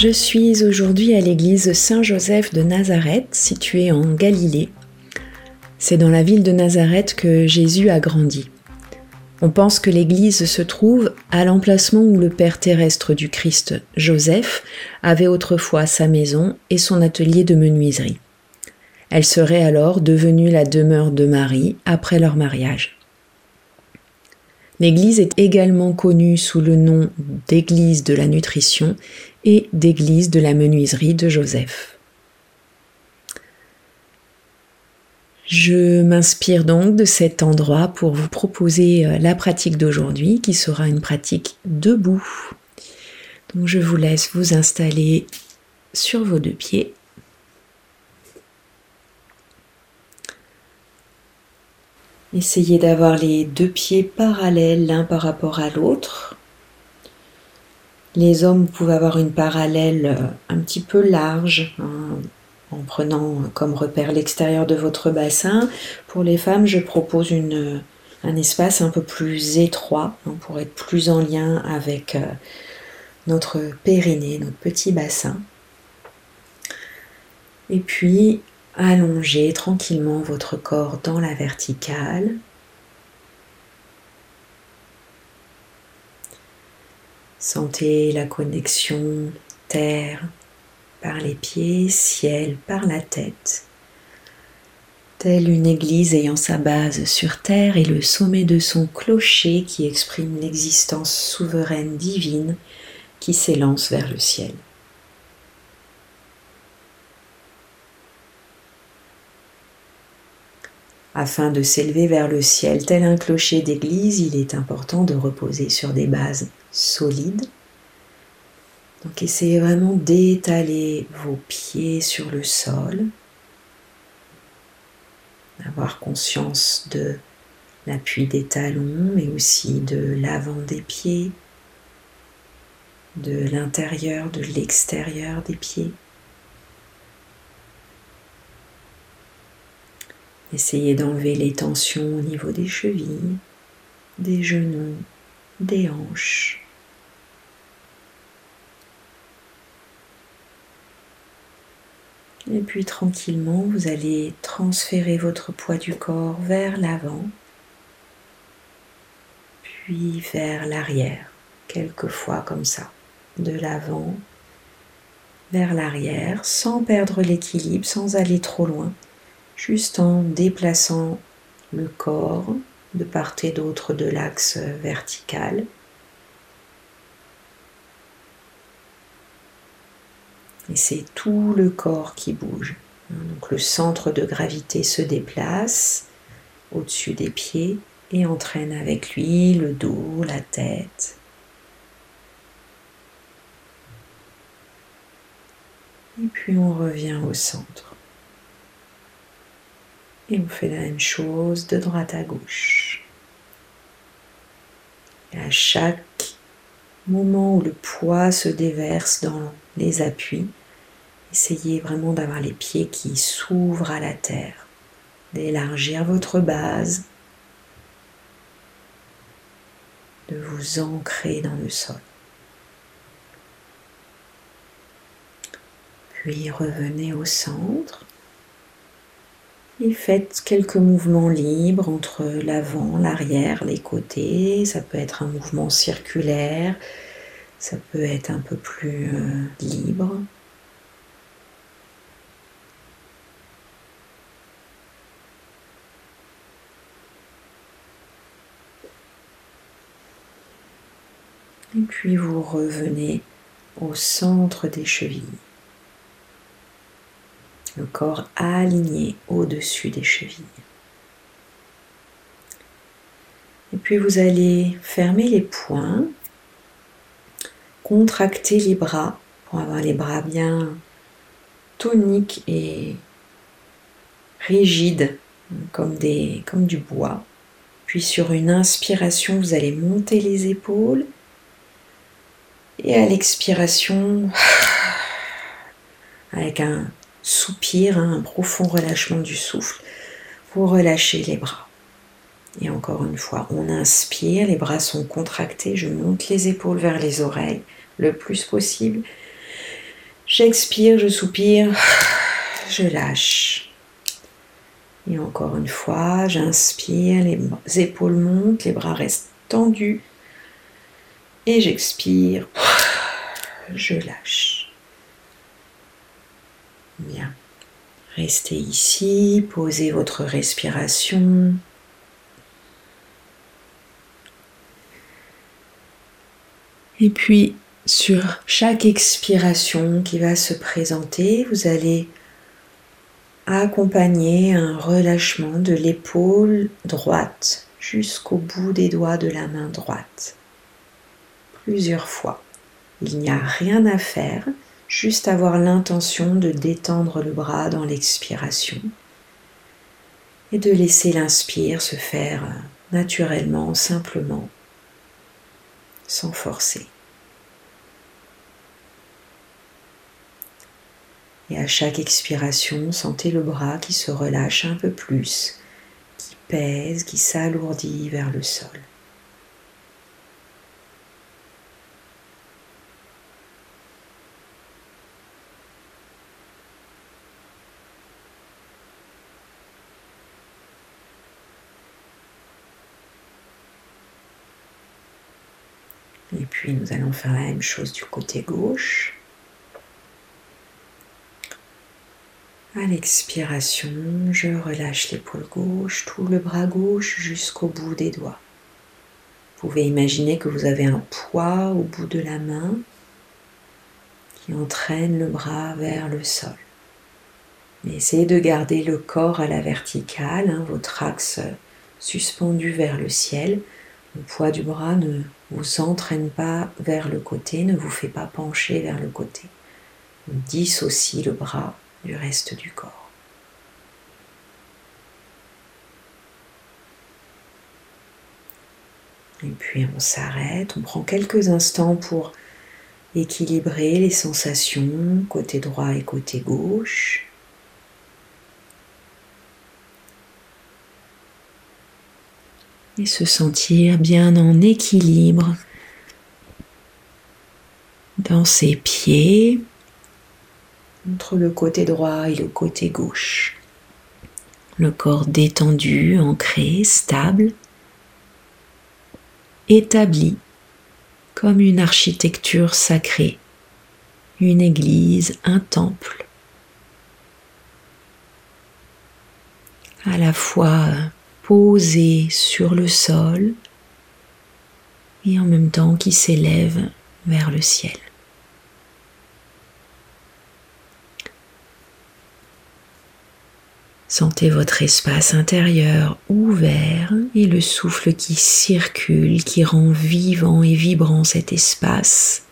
Je suis aujourd'hui à l'église Saint-Joseph de Nazareth, située en Galilée. C'est dans la ville de Nazareth que Jésus a grandi. On pense que l'église se trouve à l'emplacement où le père terrestre du Christ, Joseph, avait autrefois sa maison et son atelier de menuiserie. Elle serait alors devenue la demeure de Marie après leur mariage. L'église est également connue sous le nom d'église de la nutrition d'église de la menuiserie de Joseph. Je m'inspire donc de cet endroit pour vous proposer euh, la pratique d'aujourd'hui qui sera une pratique debout. Donc je vous laisse vous installer sur vos deux pieds Essayez d'avoir les deux pieds parallèles l'un par rapport à l'autre. Les hommes, peuvent avoir une parallèle euh, un petit peu large, hein, en prenant comme repère l'extérieur de votre bassin. Pour les femmes, je propose un espace un peu plus étroit hein, pour être plus en lien avec euh, notre périnée, notre petit bassin. Et puis, Allongez tranquillement votre corps dans la verticale. Sentez la connexion terre par les pieds, ciel par la tête. Telle une église ayant sa base sur terre et le sommet de son clocher qui exprime l'existence souveraine divine qui s'élance vers le ciel. Afin de s'élever vers le ciel tel un clocher d'église, il est important de reposer sur des bases solides. Donc essayez vraiment d'étaler vos pieds sur le sol, d'avoir conscience de l'appui des talons, mais aussi de l'avant des pieds, de l'intérieur, de l'extérieur des pieds. Essayez d'enlever les tensions au niveau des chevilles, des genoux, des hanches. Et puis tranquillement, vous allez transférer votre poids du corps vers l'avant, puis vers l'arrière, quelquefois comme ça, de l'avant vers l'arrière, sans perdre l'équilibre, sans aller trop loin juste en déplaçant le corps de part et d'autre de l'axe vertical. Et c'est tout le corps qui bouge. Donc le centre de gravité se déplace au-dessus des pieds et entraîne avec lui le dos, la tête. Et puis on revient au centre. Et on fait la même chose de droite à gauche. À chaque moment où le poids se déverse dans les appuis, essayez vraiment d'avoir les pieds qui s'ouvrent à la terre, d'élargir votre base, de vous ancrer dans le sol. Puis revenez au centre et faites quelques mouvements libres entre l'avant, l'arrière, les côtés. Ça peut être un mouvement circulaire, ça peut être un peu plus euh, libre. Et puis vous revenez au centre des chevilles le corps aligné au-dessus des chevilles. Et puis vous allez fermer les poings, contracter les bras pour avoir les bras bien toniques et rigides comme, des, comme du bois. Puis sur une inspiration, vous allez monter les épaules. Et à l'expiration, avec un soupir, hein, un profond relâchement du souffle. Vous relâchez les bras. Et encore une fois, on inspire, les bras sont contractés, je monte les épaules vers les oreilles le plus possible. J'expire, je soupire, je lâche. Et encore une fois, j'inspire, les épaules montent, les bras restent tendus. Et j'expire, je lâche. Bien. Restez ici, posez votre respiration. Et puis, sur chaque expiration qui va se présenter, vous allez accompagner un relâchement de l'épaule droite jusqu'au bout des doigts de la main droite. Plusieurs fois. Il n'y a rien à faire, juste avoir l'intention de détendre le bras dans l'expiration et de laisser l'inspire se faire naturellement, simplement, sans forcer. Et à chaque expiration, sentez le bras qui se relâche un peu plus, qui pèse, qui s'alourdit vers le sol. Et puis nous allons faire la même chose du côté gauche. À l'expiration, je relâche l'épaule gauche, tout le bras gauche jusqu'au bout des doigts. Vous pouvez imaginer que vous avez un poids au bout de la main qui entraîne le bras vers le sol. Mais essayez de garder le corps à la verticale, hein, votre axe suspendu vers le ciel. Le poids du bras ne vous entraîne pas vers le côté, ne vous fait pas pencher vers le côté. On dissocie le bras du reste du corps. Et puis on s'arrête, on prend quelques instants pour équilibrer les sensations côté droit et côté gauche. Et se sentir bien en équilibre dans ses pieds entre le côté droit et le côté gauche. Le corps détendu, ancré, stable, établi comme une architecture sacrée, une église, un temple, à la fois posé sur le sol et en même temps qui s'élève vers le ciel. Sentez votre espace intérieur ouvert et le souffle qui circule, qui rend vivant et vibrant cet espace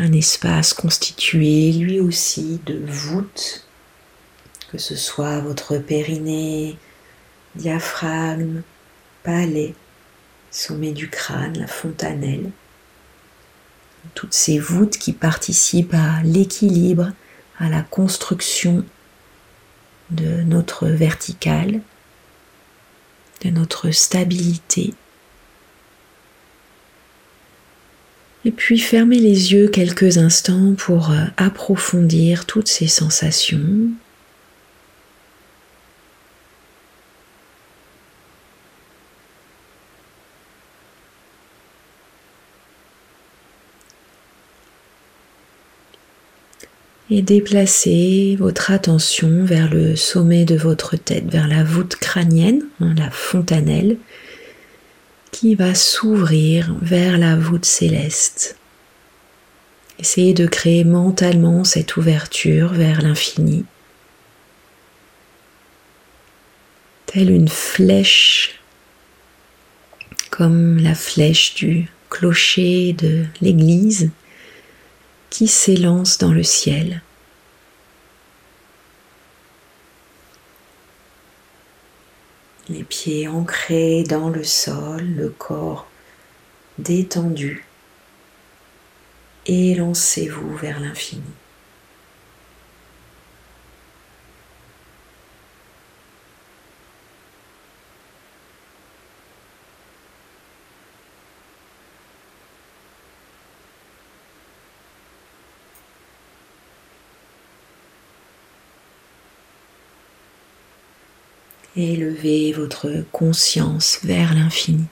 un espace constitué lui aussi de voûtes, que ce soit votre périnée, diaphragme, palais, sommet du crâne, la fontanelle. Toutes ces voûtes qui participent à l'équilibre, à la construction de notre verticale, de notre stabilité Et puis fermez les yeux quelques instants pour euh, approfondir toutes ces sensations. Et déplacez votre attention vers le sommet de votre tête, vers la voûte crânienne, hein, la fontanelle, qui va s'ouvrir vers la voûte céleste. Essayez de créer mentalement cette ouverture vers l'infini, telle une flèche, comme la flèche du clocher de l'église qui s'élance dans le ciel. Les pieds ancrés dans le sol, le corps détendu. Et lancez-vous vers l'infini. Élevez votre conscience vers l'infini.